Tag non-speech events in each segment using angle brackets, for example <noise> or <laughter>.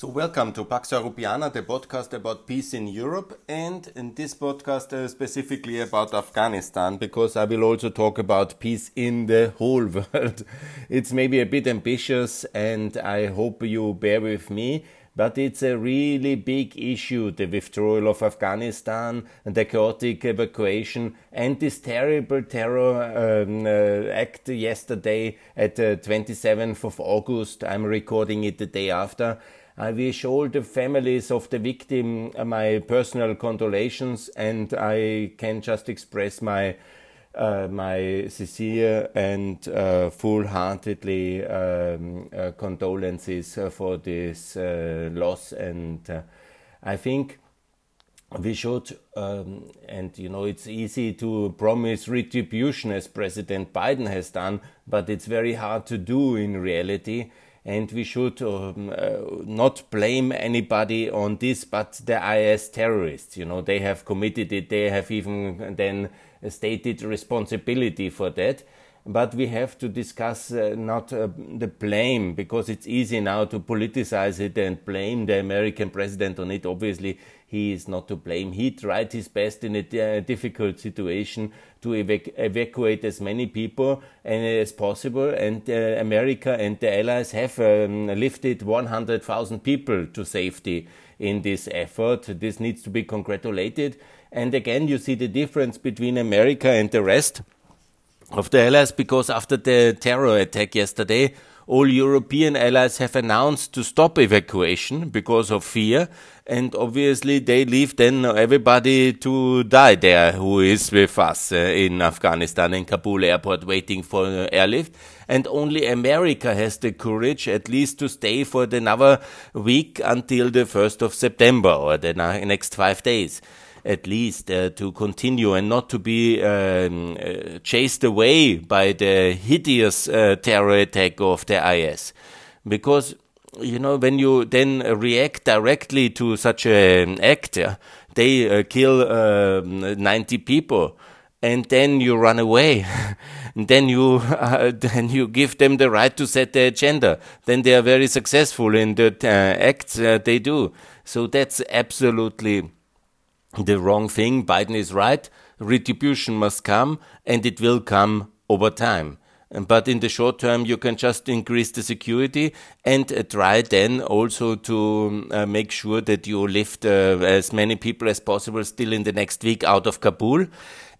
So, welcome to Pax Europiana, the podcast about peace in Europe, and in this podcast uh, specifically about Afghanistan, because I will also talk about peace in the whole <laughs> world. it's maybe a bit ambitious, and I hope you bear with me. But it's a really big issue the withdrawal of Afghanistan, and the chaotic evacuation, and this terrible terror um, uh, act yesterday at the 27th of August. I'm recording it the day after I wish all the families of the victim my personal condolations, and I can just express my uh, my sincere and uh, full-heartedly um, uh, condolences for this uh, loss. And uh, I think we should, um, and you know, it's easy to promise retribution as President Biden has done, but it's very hard to do in reality and we should um, uh, not blame anybody on this but the IS terrorists. You know, they have committed it, they have even then stated responsibility for that. But we have to discuss uh, not uh, the blame because it's easy now to politicize it and blame the American president on it. Obviously, he is not to blame. He tried his best in a uh, difficult situation to evac evacuate as many people as possible, and uh, America and the allies have um, lifted 100,000 people to safety in this effort. This needs to be congratulated. And again, you see the difference between America and the rest of the allies because after the terror attack yesterday, all European allies have announced to stop evacuation because of fear, and obviously they leave then everybody to die there who is with us uh, in Afghanistan in Kabul airport waiting for uh, airlift. And only America has the courage at least to stay for another week until the 1st of September or the next five days at least uh, to continue and not to be um, uh, chased away by the hideous uh, terror attack of the IS. Because, you know, when you then react directly to such an act, they uh, kill um, 90 people and then you run away. <laughs> then you <laughs> uh, then you give them the right to set the agenda. Then they are very successful in the uh, acts uh, they do. So that's absolutely the wrong thing. Biden is right. Retribution must come, and it will come over time. But in the short term, you can just increase the security and uh, try then also to uh, make sure that you lift uh, as many people as possible still in the next week out of Kabul.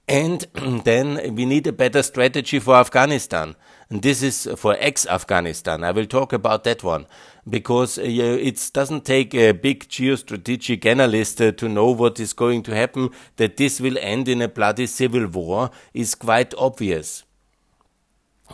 And <clears throat> then we need a better strategy for Afghanistan. And this is for ex Afghanistan. I will talk about that one because uh, it doesn't take a big geostrategic analyst uh, to know what is going to happen. That this will end in a bloody civil war is quite obvious.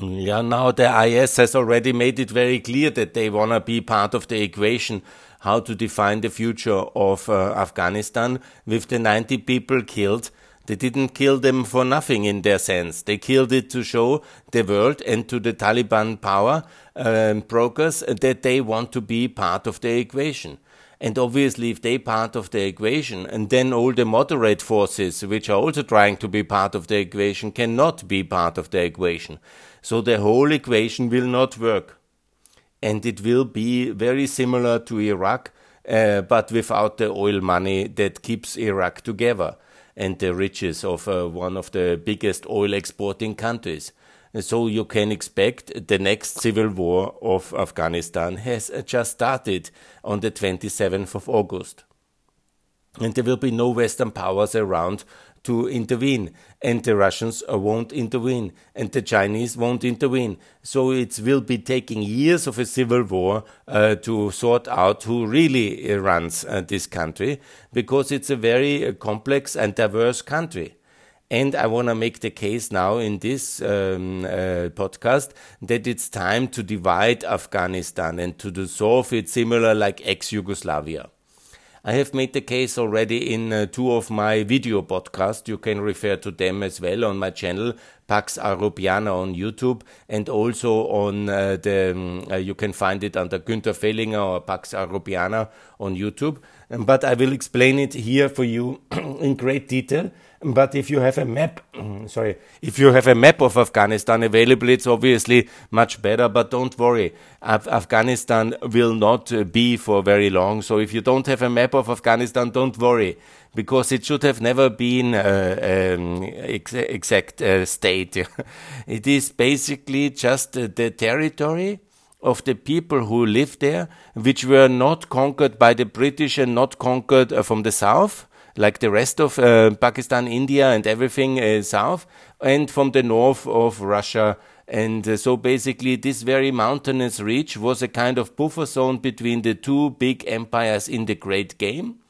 Yeah, now the IS has already made it very clear that they want to be part of the equation how to define the future of uh, Afghanistan with the 90 people killed they didn't kill them for nothing in their sense. They killed it to show the world and to the Taliban power um, brokers that they want to be part of the equation. And obviously, if they part of the equation, and then all the moderate forces, which are also trying to be part of the equation, cannot be part of the equation. So the whole equation will not work. And it will be very similar to Iraq, uh, but without the oil money that keeps Iraq together and the riches of uh, one of the biggest oil exporting countries. So you can expect the next civil war of Afghanistan has just started on the 27th of August. And there will be no Western powers around to intervene, and the Russians won't intervene, and the Chinese won't intervene. So it will be taking years of a civil war uh, to sort out who really runs uh, this country, because it's a very uh, complex and diverse country. And I want to make the case now in this um, uh, podcast that it's time to divide Afghanistan and to dissolve it similar like ex Yugoslavia. I have made the case already in uh, two of my video podcasts. You can refer to them as well on my channel, Pax Europiana on YouTube, and also on uh, the, um, uh, you can find it under Günther Fehlinger or Pax Europiana on YouTube. Um, but I will explain it here for you <clears throat> in great detail But if you have a map, <clears throat> sorry, if you have a map of Afghanistan available, it's obviously much better. But don't worry, Af Afghanistan will not uh, be for very long. So if you don't have a map of Afghanistan, don't worry, because it should have never been uh, um, ex exact uh, state. <laughs> it is basically just uh, the territory of the people who live there, which were not conquered by the British and not conquered uh, from the south like the rest of uh, Pakistan, India, and everything uh, south, and from the north of Russia. And uh, so basically, this very mountainous ridge was a kind of buffer zone between the two big empires in the Great Game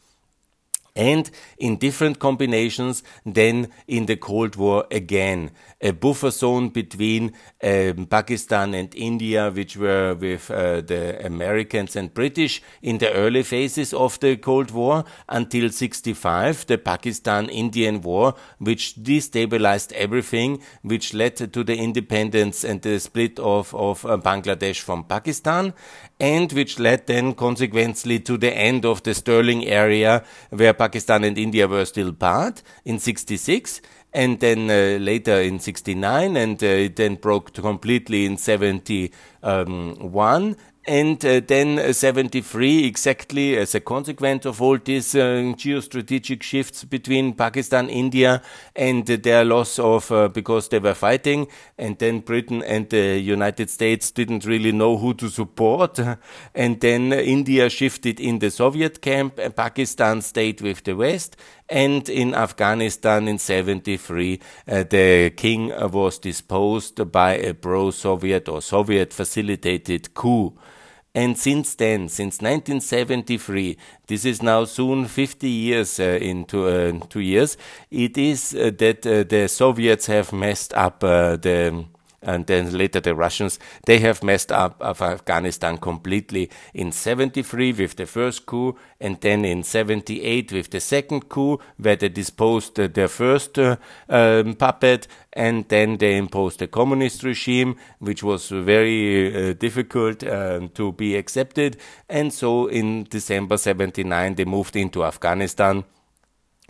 and in different combinations than in the Cold War again. A buffer zone between um, Pakistan and India, which were with uh, the Americans and British in the early phases of the Cold War until 65, the Pakistan-Indian War, which destabilized everything, which led to the independence and the split of, of uh, Bangladesh from Pakistan, and which led then consequently to the end of the Sterling area where Pakistan and India were still part in 66 and then uh, later in 69 and uh, it then broke completely in 71 and uh, then uh, 73 exactly as a consequence of all these uh, geostrategic shifts between Pakistan, India, and their loss of uh, because they were fighting, and then Britain and the United States didn't really know who to support, <laughs> and then India shifted in the Soviet camp, and Pakistan stayed with the West, and in Afghanistan in 73 uh, the king was disposed by a pro-Soviet or Soviet facilitated coup. And since then, since 1973, this is now soon 50 years uh, into uh, two years, it is uh, that uh, the Soviets have messed up uh, the and then later the Russians, they have messed up Afghanistan completely in 73 with the first coup, and then in 78 with the second coup, where they disposed their first uh, um, puppet, and then they imposed a communist regime, which was very uh, difficult uh, to be accepted. And so in December 79, they moved into Afghanistan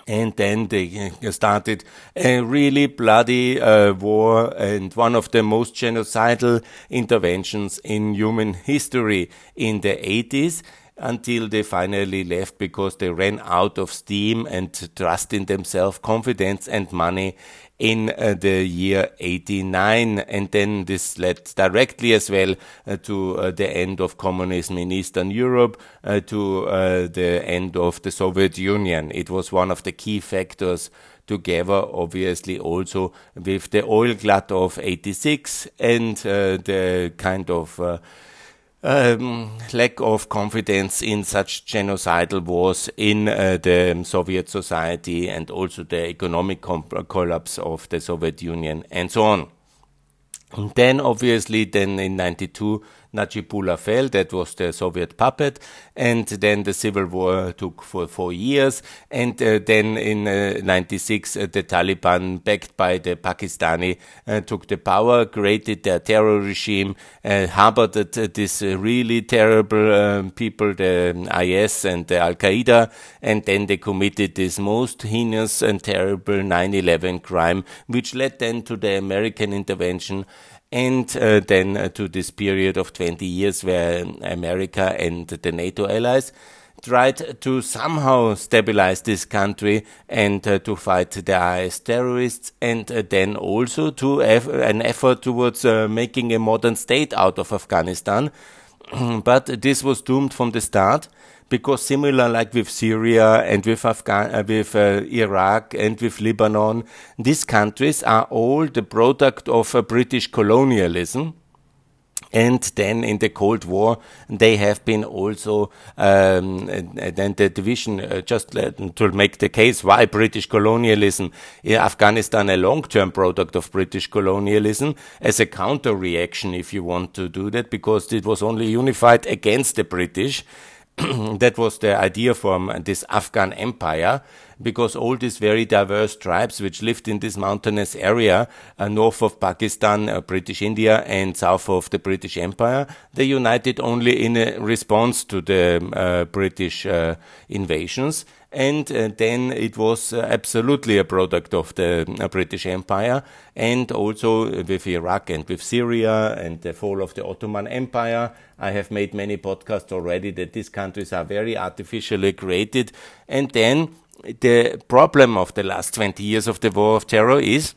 and then they started a really bloody uh, war and one of the most genocidal interventions in human history in the 80s until they finally left because they ran out of steam and trust in themselves, confidence and money in uh, the year 89 and then this led directly as well uh, to uh, the end of communism in Eastern Europe uh, to uh, the end of the Soviet Union. It was one of the key factors together obviously also with the oil glut of 86 and uh, the kind of um, lack of confidence in such genocidal wars in uh, the Soviet society and also the economic collapse of the Soviet Union and so on. And then obviously then in 92 Najibullah fell, that was the Soviet puppet, and then the civil war took for four years, and uh, then in uh, 96 uh, the Taliban, backed by the Pakistani, uh, took the power, created their terror regime, uh, harbored uh, this really terrible um, people, the IS and the Al Qaeda, and then they committed this most heinous and terrible 9/11 crime, which led then to the American intervention and uh, then uh, to this period of 20 years where America and the NATO allies tried to somehow stabilize this country and uh, to fight the IS terrorists and uh, then also to have an effort towards uh, making a modern state out of Afghanistan. <clears throat> but this was doomed from the start because similar like with Syria and with Afghan, uh, with uh, Iraq and with Lebanon, these countries are all the product of a British colonialism. And then in the Cold War, they have been also, um, then the division, uh, just to make the case why British colonialism, in Afghanistan, a long-term product of British colonialism, as a counter reaction, if you want to do that, because it was only unified against the British. <clears throat> that was the idea from this Afghan empire, because all these very diverse tribes which lived in this mountainous area uh, north of Pakistan, uh, British India, and south of the British Empire, they united only in response to the uh, British uh, invasions. And uh, then it was uh, absolutely a product of the uh, British Empire, and also with Iraq and with Syria and the fall of the Ottoman Empire. I have made many podcasts already that these countries are very artificially created, and then the problem of the last 20 years of the war of terror is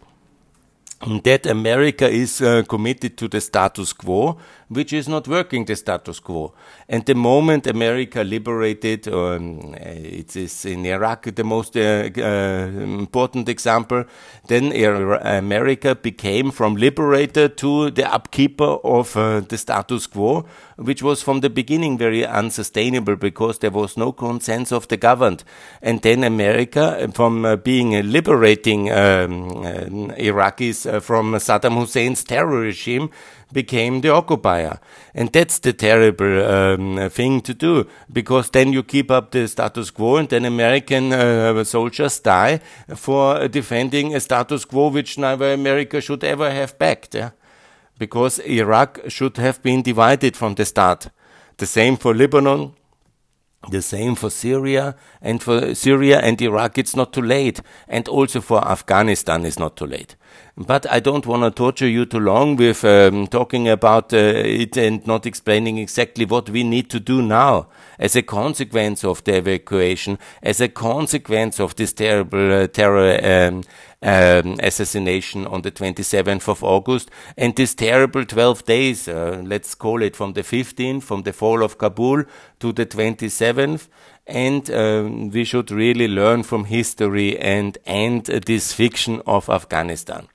that America is uh, committed to the status quo, which is not working the status quo. And the moment America liberated, um, it is in Iraq the most uh, uh, important example, then America became from liberator to the upkeeper of uh, the status quo, which was from the beginning very unsustainable because there was no consent of the governed. And then America, from uh, being a liberating um, uh, Iraqis from Saddam Hussein's terror regime, became the occupier. And that's the terrible um, thing to do, because then you keep up the status quo and then American uh, soldiers die for defending a status quo which neither America should ever have backed. Yeah? Because Iraq should have been divided from the start. The same for Lebanon, the same for Syria and for Syria and Iraq, it's not too late. And also for Afghanistan, it's not too late. But I don't want to torture you too long with um, talking about uh, it and not explaining exactly what we need to do now as a consequence of the evacuation, as a consequence of this terrible uh, terror um, um, assassination on the 27th of August, and this terrible 12 days, uh, let's call it from the 15th, from the fall of Kabul to the 27th, and um, we should really learn from history and end this fiction of Afghanistan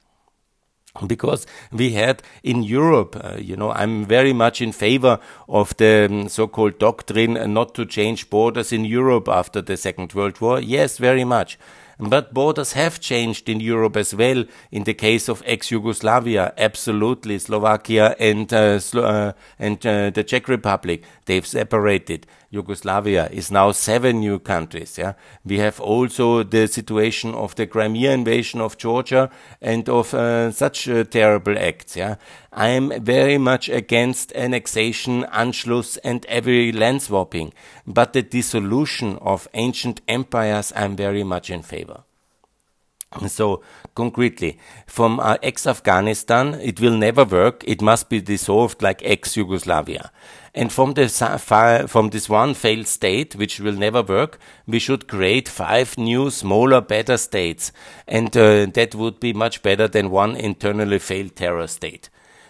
because we had in Europe, uh, you know, I'm very much in favor of the um, so-called doctrine not to change borders in Europe after the Second World War. Yes, very much. But borders have changed in Europe as well. In the case of ex-Yugoslavia, absolutely, Slovakia and uh, Slo uh, and uh, the Czech Republic, they've separated. Yugoslavia is now seven new countries. Yeah, we have also the situation of the Crimea invasion of Georgia and of uh, such uh, terrible acts. Yeah, I am very much against annexation, Anschluss, and every land swapping, but the dissolution of ancient empires I'm very much in favor. So, concretely, from uh, ex-Afghanistan, it will never work. It must be dissolved like ex-Yugoslavia. And from this, from this one failed state, which will never work, we should create five new, smaller, better states. And uh, that would be much better than one internally failed terror state.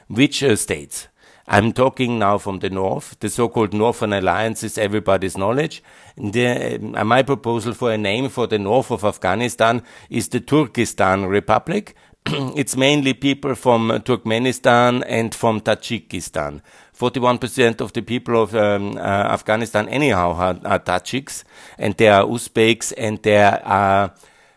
Which uh, states? I'm talking now from the north. The so-called Northern Alliance is everybody's knowledge. The, uh, my proposal for a name for the north of Afghanistan is the Turkestan Republic. <clears throat> it's mainly people from Turkmenistan and from Tajikistan. 41% of the people of um, uh, Afghanistan anyhow are, are Tajiks, and there are Uzbeks, and there are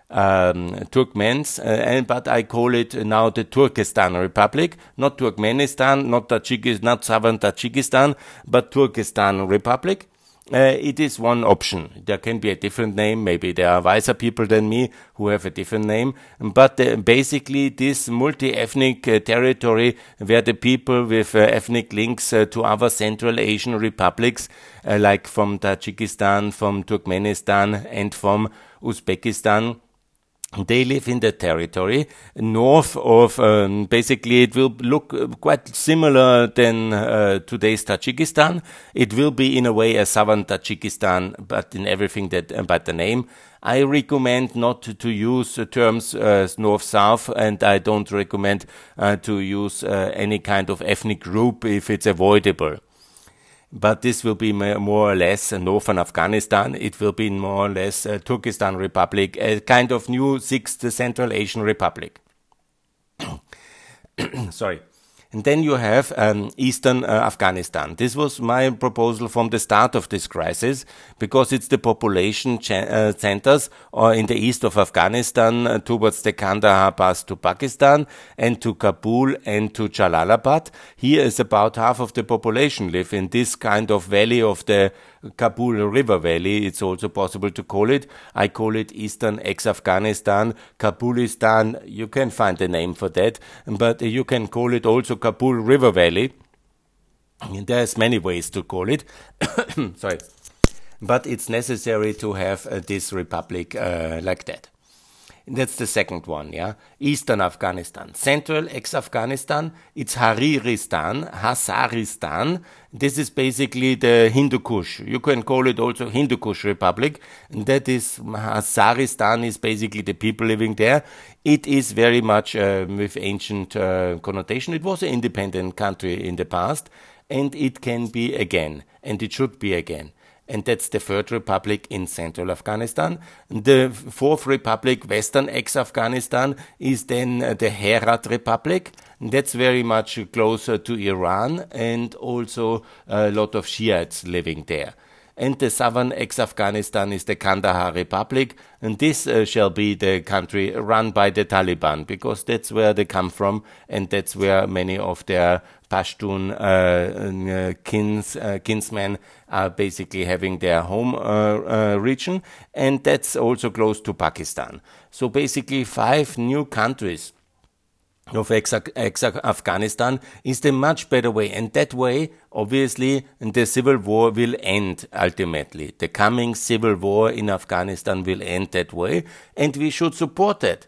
um, Turkmens, uh, and, but I call it now the Turkestan Republic, not Turkmenistan, not Tajikistan, not southern Tajikistan, but Turkestan Republic. Uh, it is one option. There can be a different name. Maybe there are wiser people than me who have a different name. But uh, basically, this multi-ethnic uh, territory where the people with uh, ethnic links uh, to other Central Asian republics, uh, like from Tajikistan, from Turkmenistan, and from Uzbekistan, they live in the territory north of um, basically it will look uh, quite similar than uh, today's Tajikistan. It will be in a way a southern Tajikistan but in everything that uh, but the name. I recommend not to, use uh, terms north south and I don't recommend uh, to use uh, any kind of ethnic group if it's avoidable but this will be more or less northern Afghanistan. It will be more or less a Turkestan Republic, a kind of new sixth Central Asian Republic. <coughs> Sorry. And then you have um, eastern uh, Afghanistan. This was my proposal from the start of this crisis because it's the population uh, centers uh, in the east of Afghanistan uh, towards the Kandahar pass to Pakistan and to Kabul and to Jalalabad. Here is about half of the population live in this kind of valley of the Kabul River Valley, it's also possible to call it. I call it Eastern ex-Afghanistan, Kabulistan. You can find a name for that, but you can call it also Kabul River Valley. There's many ways to call it. <coughs> Sorry. but it's necessary to have uh, this republic uh, like that. That's the second one, yeah. Eastern Afghanistan. Central ex-Afghanistan, it's Hariristan, Hazaristan. This is basically the Hindu Kush. You can call it also Hindu Kush Republic. And that is, Hazaristan is basically the people living there. It is very much uh, with ancient uh, connotation. It was an independent country in the past, and it can be again, and it should be again and that's the Third Republic in central Afghanistan. The Fourth Republic, Western ex-Afghanistan, is then uh, the Herat Republic. That's very much closer to Iran and also a lot of Shiites living there and the southern ex-Afghanistan is the Kandahar Republic, and this uh, shall be the country run by the Taliban because that's where they come from, and that's where many of their Pashtun uh, uh, kins, uh, kinsmen are basically having their home uh, uh, region, and that's also close to Pakistan. So basically, five new countries of ex-Afghanistan is the much better way. And that way, obviously, the civil war will end ultimately. The coming civil war in Afghanistan will end that way, and we should support that.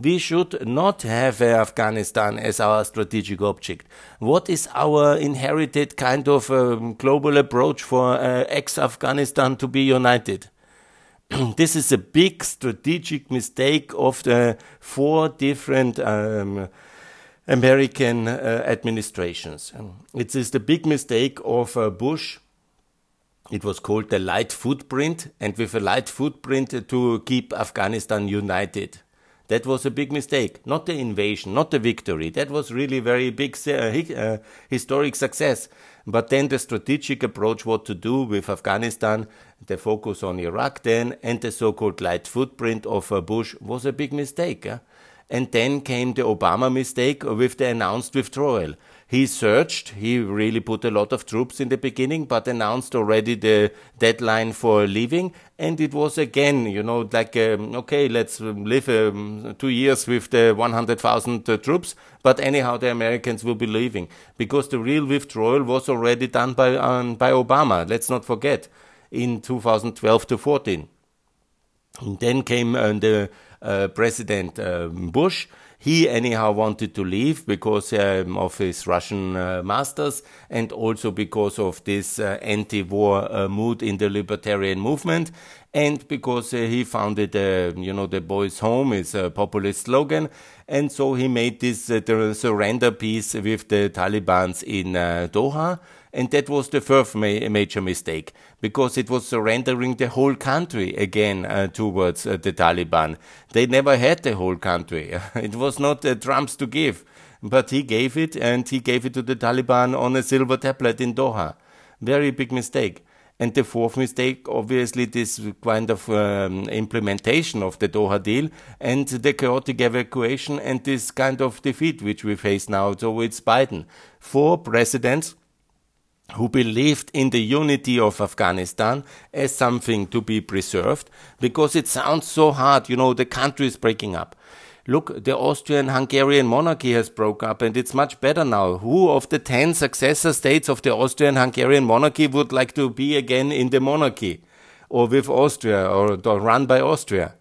We should not have Afghanistan as our strategic object. What is our inherited kind of um, global approach for uh, ex-Afghanistan to be united? <clears throat> this is a big strategic mistake of the four different um, American uh, administrations. It is the big mistake of uh, Bush. It was called the light footprint, and with a light footprint to keep Afghanistan united. That was a big mistake. Not the invasion, not the victory. That was really very big uh, uh, historic success. But then the strategic approach, what to do with Afghanistan, the focus on Iraq then, and the so-called light footprint of uh, Bush was a big mistake. And then came the Obama mistake with the announced withdrawal. He searched, he really put a lot of troops in the beginning, but announced already the deadline for leaving. And it was again, you know, like, um, okay, let's live um, two years with the 100,000 uh, troops, but anyhow, the Americans will be leaving because the real withdrawal was already done by, um, by Obama. Let's not forget in 2012 to 14. And then came uh, the uh, President uh, Bush. He anyhow wanted to leave because um, of his Russian uh, masters and also because of this uh, anti-war uh, mood in the libertarian movement and because he founded, you know, the boys' home is a populist slogan, and so he made this the surrender peace with the Taliban's in Doha and that was the first ma major mistake, because it was surrendering the whole country again uh, towards uh, the Taliban. They never had the whole country. <laughs> it was not uh, Trump's to give, but he gave it, and he gave it to the Taliban on a silver tablet in Doha. Very big mistake. And the fourth mistake, obviously, this kind of um, implementation of the Doha deal and the chaotic evacuation and this kind of defeat which we face now. So it's Biden. Four presidents who believed in the unity of Afghanistan as something to be preserved because it sounds so hard. You know, the country is breaking up. Look, the Austrian Hungarian monarchy has broke up and it's much better now. Who of the 10 successor states of the Austrian Hungarian monarchy would like to be again in the monarchy or with Austria or, or run by Austria?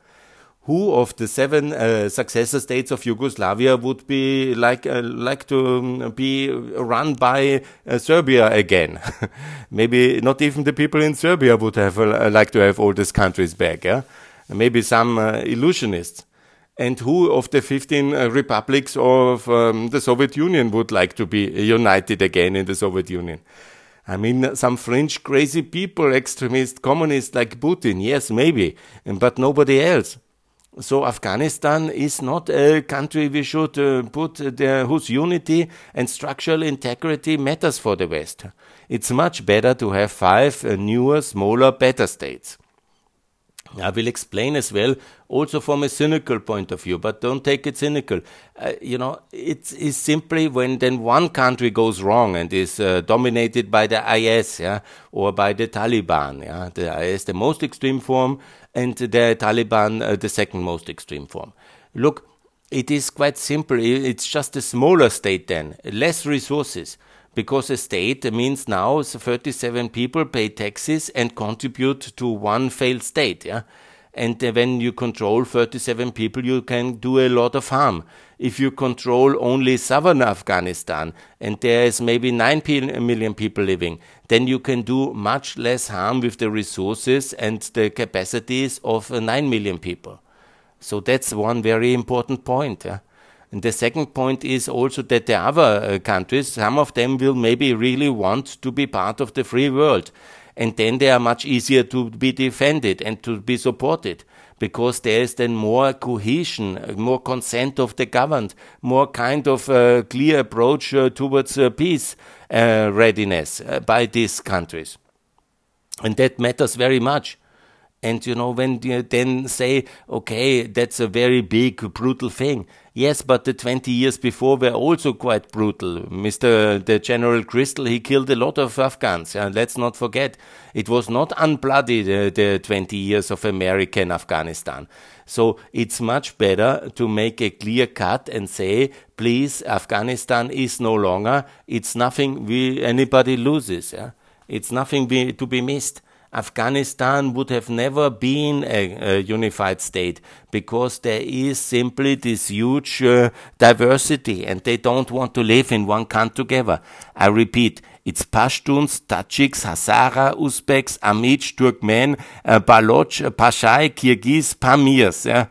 Who of the seven uh, successor states of Yugoslavia would be like uh, like to um, be run by uh, Serbia again? <laughs> Maybe not even the people in Serbia would have uh, like to have all these countries back. Yeah? Maybe some uh, illusionists. And who of the 15 uh, republics of um, the Soviet Union would like to be united again in the Soviet Union? I mean, some fringe crazy people, extremist communists like Putin, yes, maybe, but nobody else. So Afghanistan is not a country we should uh, put there whose unity and structural integrity matters for the West. It's much better to have five uh, newer, smaller, better states. I will explain as well, also from a cynical point of view, but don't take it cynical. Uh, you know, it is simply when then one country goes wrong and is uh, dominated by the IS, yeah, or by the Taliban, yeah, the IS, the most extreme form, and the Taliban, uh, the second most extreme form. Look, it is quite simple. It's just a smaller state then, less resources, because a state means now 37 people pay taxes and contribute to one failed state. Yeah? And uh, when you control 37 people, you can do a lot of harm. If you control only southern Afghanistan and there is maybe 9 million people living, then you can do much less harm with the resources and the capacities of uh, 9 million people. So that's one very important point. Yeah? And the second point is also that the other uh, countries, some of them will maybe really want to be part of the free world. And then they are much easier to be defended and to be supported because there is then more cohesion, more consent of the governed, more kind of uh, clear approach uh, towards uh, peace uh, readiness uh, by these countries. And that matters very much. And you know, when you then say, okay, that's a very big, brutal thing. Yes, but the 20 years before were also quite brutal. Mr. the General Crystal, he killed a lot of Afghans. And let's not forget, it was not unbloody, the, the 20 years of American Afghanistan. So it's much better to make a clear cut and say, please, Afghanistan is no longer, it's nothing we, anybody loses. Yeah? It's nothing be, to be missed. Afghanistan would have never been a, a, unified state because there is simply this huge uh, diversity and they don't want to live in one country together. I repeat, it's Pashtuns, Tajiks, Hazara, Uzbeks, Aimaq, Turkmen, uh, Baloch, Pashai, Kyrgyz, Pamirs. Yeah?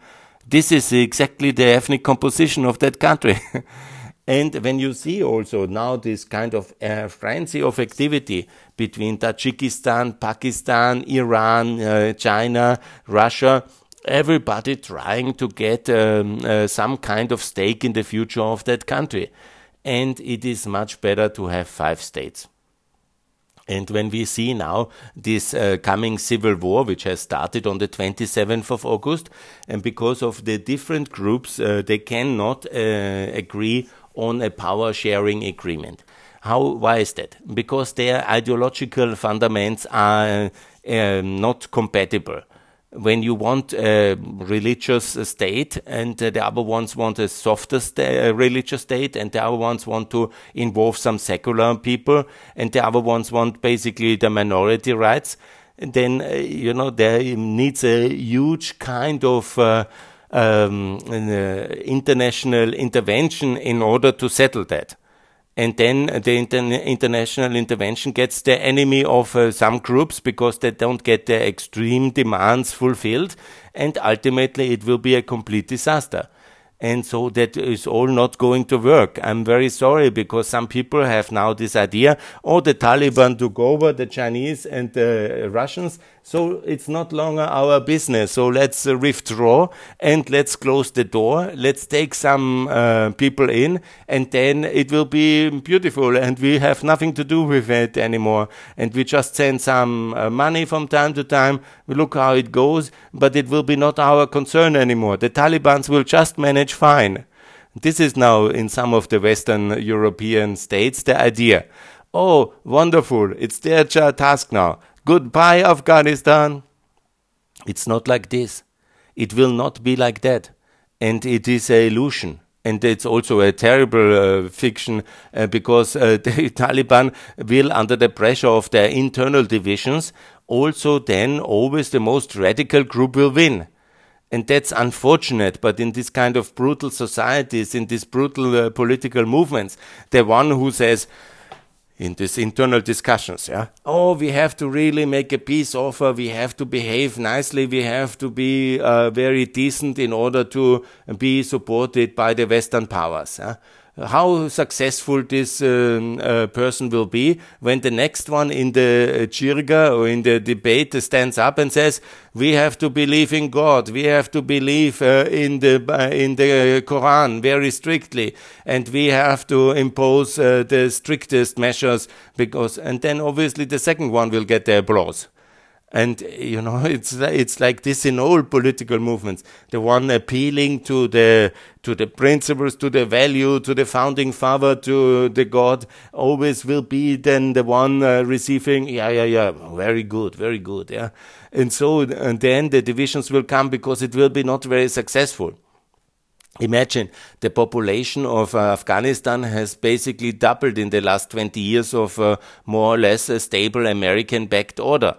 This is exactly the ethnic composition of that country. <laughs> And when you see also now this kind of uh, frenzy of activity between Tajikistan, Pakistan, Iran, uh, China, Russia, everybody trying to get um, uh, some kind of stake in the future of that country. And it is much better to have five states. And when we see now this uh, coming civil war, which has started on the 27th of August, and because of the different groups, uh, they cannot uh, agree on a power sharing agreement. How? Why is that? Because their ideological fundaments are uh, not compatible. When you want a religious state, and the other ones want a softer religious state, and the other ones want to involve some secular people, and the other ones want basically the minority rights, then uh, you know there needs a huge kind of uh, um, uh, international intervention in order to settle that. And then the inter- international intervention gets the enemy of uh, some groups because they don't get their extreme demands fulfilled. And ultimately, it will be a complete disaster and so that is all not going to work. I'm very sorry because some people have now this idea, oh, the Taliban took over the Chinese and the Russians, so it's not longer our business. So let's uh, withdraw and let's close the door. Let's take some uh, people in, and then it will be beautiful, and we have nothing to do with it anymore. And we just send some uh, money from time to time. We look how it goes, but it will be not our concern anymore. The Taliban's will just manage manage fine. This is now in some of the Western European states the idea. Oh, wonderful, it's their task now. Goodbye, Afghanistan. It's not like this. It will not be like that. And it is an illusion. And it's also a terrible uh, fiction uh, because uh, <laughs> the Taliban will, under the pressure of their internal divisions, also then always the most radical group will win and that's unfortunate but in this kind of brutal societies in these brutal uh, political movements the one who says in these internal discussions yeah oh we have to really make a peace offer we have to behave nicely we have to be uh, very decent in order to be supported by the western powers yeah? How successful this um, uh, person will be when the next one in the jirga or in the debate stands up and says, "We have to believe in God. We have to believe uh, in the uh, in the Quran very strictly, and we have to impose uh, the strictest measures." Because, and then obviously the second one will get the applause. And you know, <laughs> it's it's like this in all political movements. The one appealing to the to the principles, to the value, to the founding father, to the God, always will be then the one uh, receiving. Yeah, yeah, yeah. Very good, very good. Yeah, and so and then the divisions will come because it will be not very successful. Imagine the population of uh, Afghanistan has basically doubled in the last 20 years of uh, more or less a stable American backed order.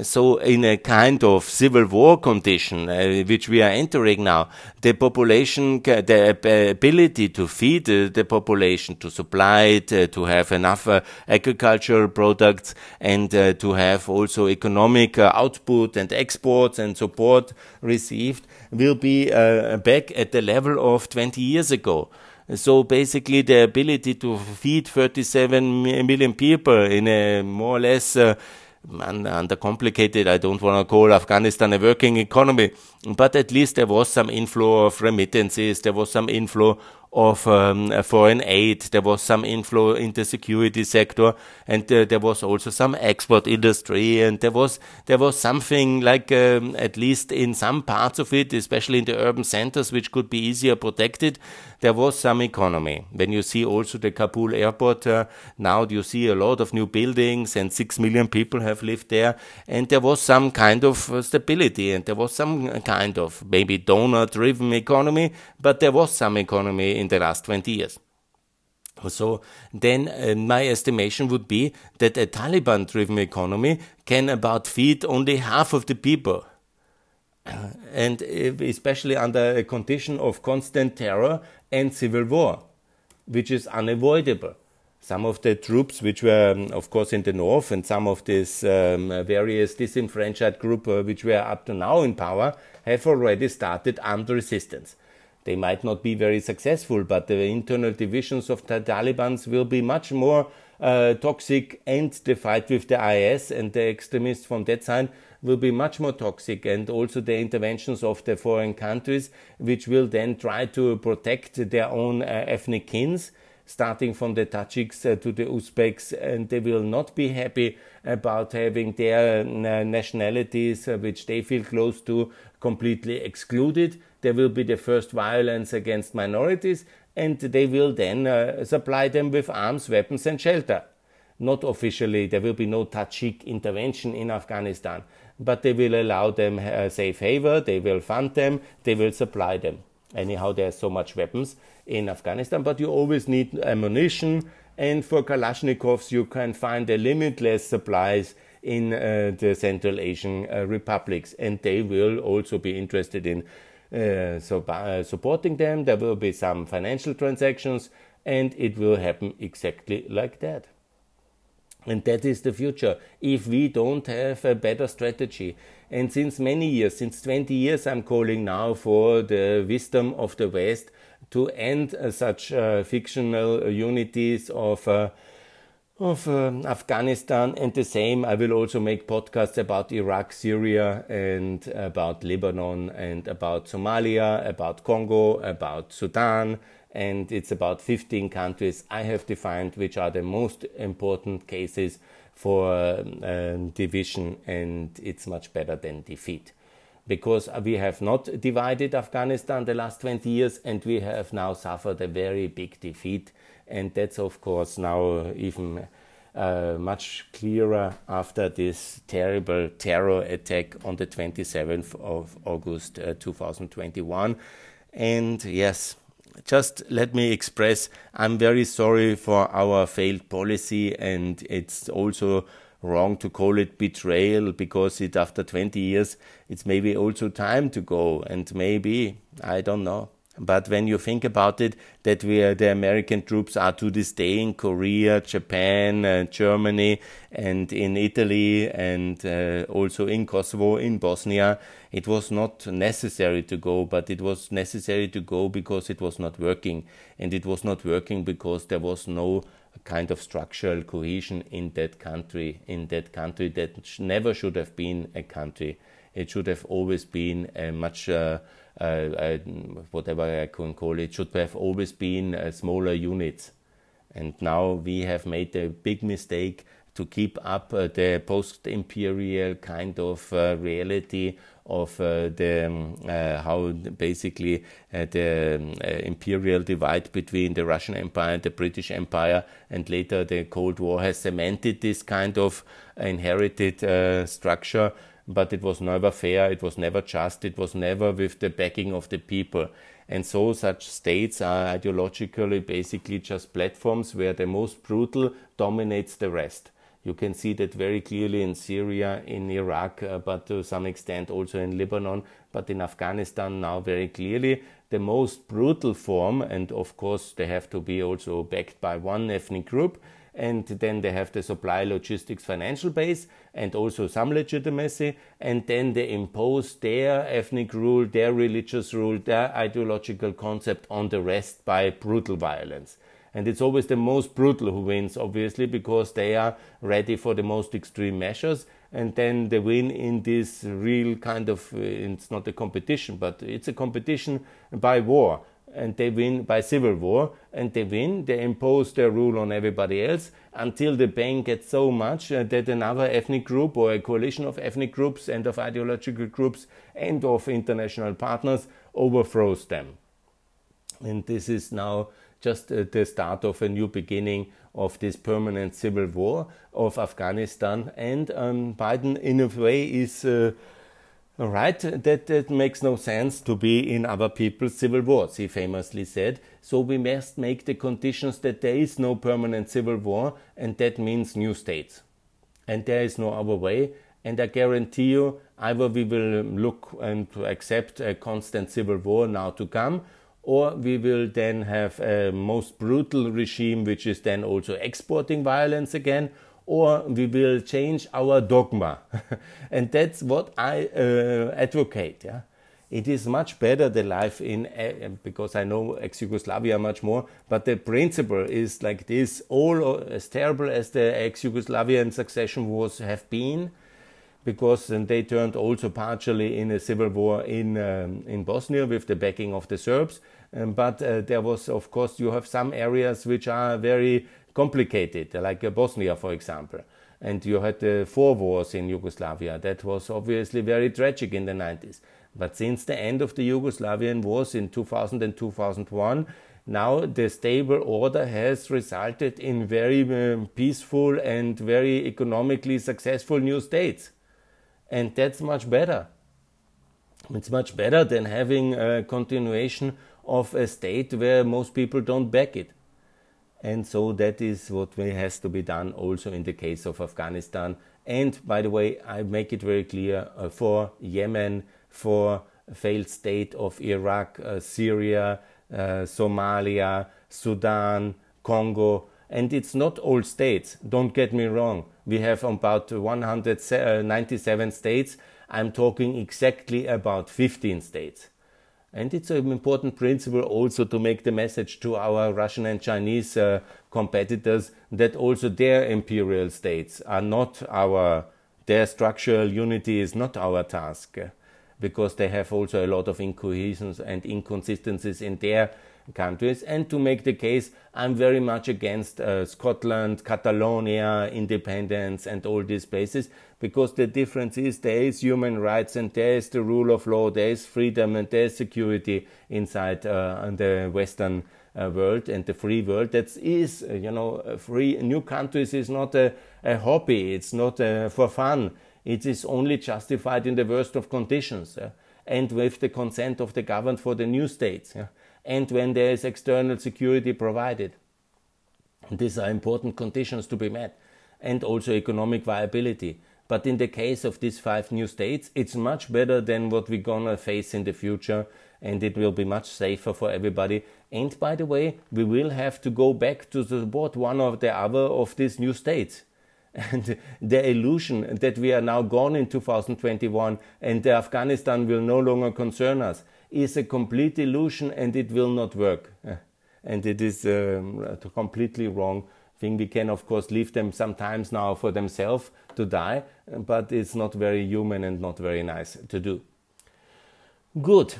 So, in a kind of civil war condition, uh, which we are entering now, the population, the ability to feed uh, the population, to supply it, uh, to have enough uh, agricultural products, and uh, to have also economic uh, output and exports and support received, will be back at the level of 20 years ago. So basically, the ability to feed 37 million people in a more or less uh, under complicated. I don't want to call Afghanistan a working economy, but at least there was some inflow of remittances, there was some inflow of um, foreign aid, there was some inflow in the security sector, and uh, there was also some export industry, and there was there was something like um, at least in some parts of it, especially in the urban centers, which could be easier protected there was some economy. When you see also the Kabul airport, uh, now you see a lot of new buildings and six million people have lived there. And there was some kind of uh, stability and there was some kind of maybe donor driven economy, but there was some economy in the last 20 years. So then uh, my estimation would be that a Taliban driven economy can about feed only half of the people and especially under a condition of constant terror and civil war, which is unavoidable. Some of the troops, which were, um, of course, in the north, and some of these um, various disenfranchised groups, uh, which were up to now in power, have already started armed resistance. They might not be very successful, but the internal divisions of the Taliban will be much more uh, toxic, and the fight with the IS and the extremists from that side will be much more toxic and also the interventions of the foreign countries which will then try to protect their own uh, ethnic kins starting from the Tajiks uh, to the Uzbeks, and they will not be happy about having their uh, nationalities, uh, which they feel close to, completely excluded. There will be the first violence against minorities, and they will then uh, supply them with arms, weapons, and shelter. Not officially, there will be no Tajik intervention in Afghanistan but they will allow them a safe haven, they will fund them, they will supply them. Anyhow, there's so much weapons in Afghanistan, but you always need ammunition, and for Kalashnikovs, you can find a limitless supplies in uh, the Central Asian uh, republics, and they will also be interested in uh, so, uh, supporting them. There will be some financial transactions, and it will happen exactly like that. And that is the future if we don't have a better strategy. And since many years, since 20 years, I'm calling now for the wisdom of the West to end uh, such uh, fictional unities of. Uh, of um, Afghanistan and the same. I will also make podcasts about Iraq, Syria, and about Lebanon, and about Somalia, about Congo, about Sudan, and it's about 15 countries I have defined which are the most important cases for uh, division, and it's much better than defeat. Because we have not divided Afghanistan the last 20 years, and we have now suffered a very big defeat, and that's of course now even uh, much clearer after this terrible terror attack on the 27th of August uh, 2021. And yes, just let me express I'm very sorry for our failed policy, and it's also wrong to call it betrayal because it after 20 years it's maybe also time to go and maybe I don't know but when you think about it, that we are, the American troops are to this day in Korea, Japan, uh, Germany, and in Italy, and uh, also in Kosovo, in Bosnia, it was not necessary to go, but it was necessary to go because it was not working. And it was not working because there was no kind of structural cohesion in that country, in that country that never should have been a country. It should have always been a much uh, uh, uh, whatever I can call it, should have always been uh, smaller units. And now we have made a big mistake to keep up uh, the post imperial kind of uh, reality of uh, the um, how basically the um, imperial divide between the Russian Empire and the British Empire and later the Cold War has cemented this kind of inherited structure but it was never fair, it was never just, it was never with the backing of the people. And so such states are ideologically basically just platforms where the most brutal dominates the rest. You can see that very clearly in Syria, in Iraq, uh, but to some extent also in Lebanon, but in Afghanistan now very clearly. The most brutal form, and of course they have to be also backed by one ethnic group, and then they have the supply logistics financial base and also some legitimacy and then they impose their ethnic rule their religious rule their ideological concept on the rest by brutal violence and it's always the most brutal who wins, obviously, because they are ready for the most extreme measures. And then they win in this real kind of, uh, it's not a competition, but it's a competition by war. And they win by civil war. And they win, they impose their rule on everybody else until the pain gets so much uh, that another ethnic group or a coalition of ethnic groups and of ideological groups and of international partners overthrows them. And this is now just uh, the start of a new beginning of this permanent civil war of Afghanistan. And um, Biden, in a way, is uh, right that it makes no sense to be in other people's civil wars, he famously said. So we must make the conditions that there is no permanent civil war, and that means new states. And there is no other way. And I guarantee you, either we will look and accept a constant civil war now to come, or we will then have a most brutal regime which is then also exporting violence again or we will change our dogma. <laughs> And that's what i uh, advocate yeah. It is much better the life in uh, because i know ex-yugoslavia much more but the principle is like this. All as terrible as the ex-yugoslavian succession wars have been because they turned also partially in a civil war in um, in Bosnia with the backing of the Serbs. Um, but uh, there was, of course, you have some areas which are very complicated, like uh, Bosnia, for example. And you had the four wars in Yugoslavia. That was obviously very tragic in the 90s. But since the end of the Yugoslavian wars in 2000 and 2001, now the stable order has resulted in very um, peaceful and very economically successful new states and that's much better. It's much better than having a continuation of a state where most people don't back it. And so that is what has to be done also in the case of Afghanistan. And by the way, I make it very clear uh, for Yemen, for failed state of Iraq, uh, Syria, uh, Somalia, Sudan, Congo, and it's not all states. Don't get me wrong. We have about 197 states. I'm talking exactly about 15 states. And it's an important principle also to make the message to our Russian and Chinese uh, competitors that also their imperial states are not our, their structural unity is not our task because they have also a lot of incohesions and inconsistencies in their countries. And to make the case I'm very much against uh, Scotland, Catalonia, independence, and all these places because the difference is there is human rights and there is the rule of law, there is freedom and there is security inside uh, the Western uh, world and the free world. That is, uh, you know, free new countries is not a, a hobby, it's not uh, for fun. It is only justified in the worst of conditions and with the consent of the government for the new states. Yeah and when there is external security provided. These are important conditions to be met, and also economic viability. But in the case of these five new states, it's much better than what we're gonna face in the future, and it will be much safer for everybody. And by the way, we will have to go back to support one or the other of these new states. <laughs> And the illusion that we are now gone in 2021 and Afghanistan will no longer concern us is a complete illusion and it will not work. <laughs> And it is um, completely wrong thing. We can, of course, leave them sometimes now for themselves to die, but it's not very human and not very nice to do. Good.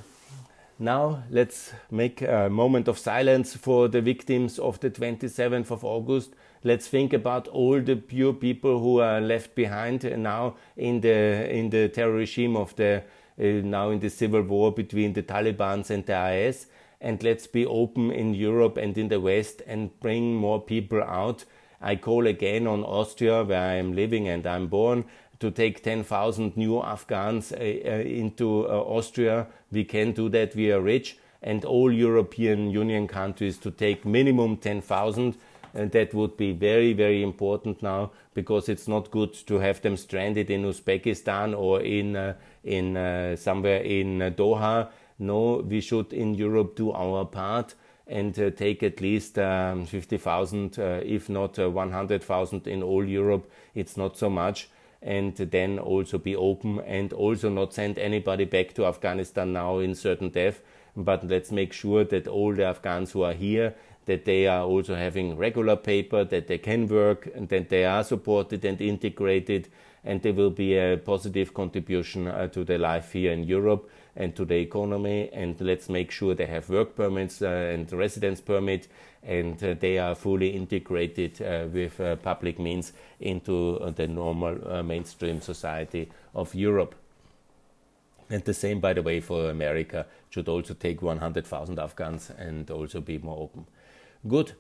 Now let's make a moment of silence for the victims of the 27th of August. Let's think about all the pure people who are left behind now in the in the terror regime of the uh, now in the civil war between the Taliban and the IS. And let's be open in Europe and in the West and bring more people out. I call again on Austria, where I am living and I'm born, to take 10,000 new Afghans uh, uh, into uh, Austria. We can do that. We are rich. and all European Union countries to take minimum 10,000 and that would be very very important now because it's not good to have them stranded in Uzbekistan or in uh, in uh, somewhere in uh, Doha no we should in Europe do our part and uh, take at least um, 50,000 uh, if not uh, 100,000 in all Europe. It's not so much. And then also be open and also not send anybody back to Afghanistan now in certain death. But let's make sure that all the Afghans who are here that they are also having regular paper, that they can work, and that they are supported and integrated, and they will be a positive contribution uh, to their life here in Europe and to the economy. And let's make sure they have work permits uh, and residence permit, and uh, they are fully integrated uh, with public means into the normal mainstream society of Europe. And the same, by the way, for America should also take 100,000 Afghans and also be more open. Good.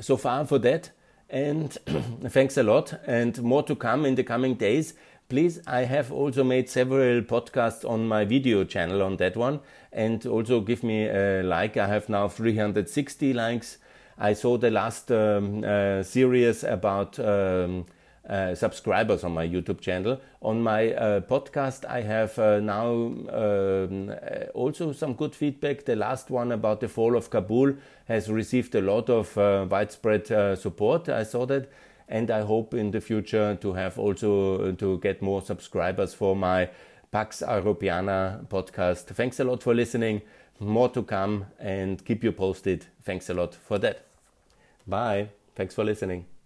So far for that. And <clears throat> thanks a lot. And more to come in the coming days. Please, I have also made several podcasts on my video channel on that one. And also give me a like. I have now 360 likes. I saw the last um, uh, series about. Um, uh, subscribers on my YouTube channel. On my uh, podcast, I have uh, now um, uh, also some good feedback. The last one about the fall of Kabul has received a lot of uh, widespread support. I saw that, and I hope in the future to have also uh, to get more subscribers for my Pax Europiana podcast. Thanks a lot for listening. More to come, and keep you posted. Thanks a lot for that. Bye. Thanks for listening.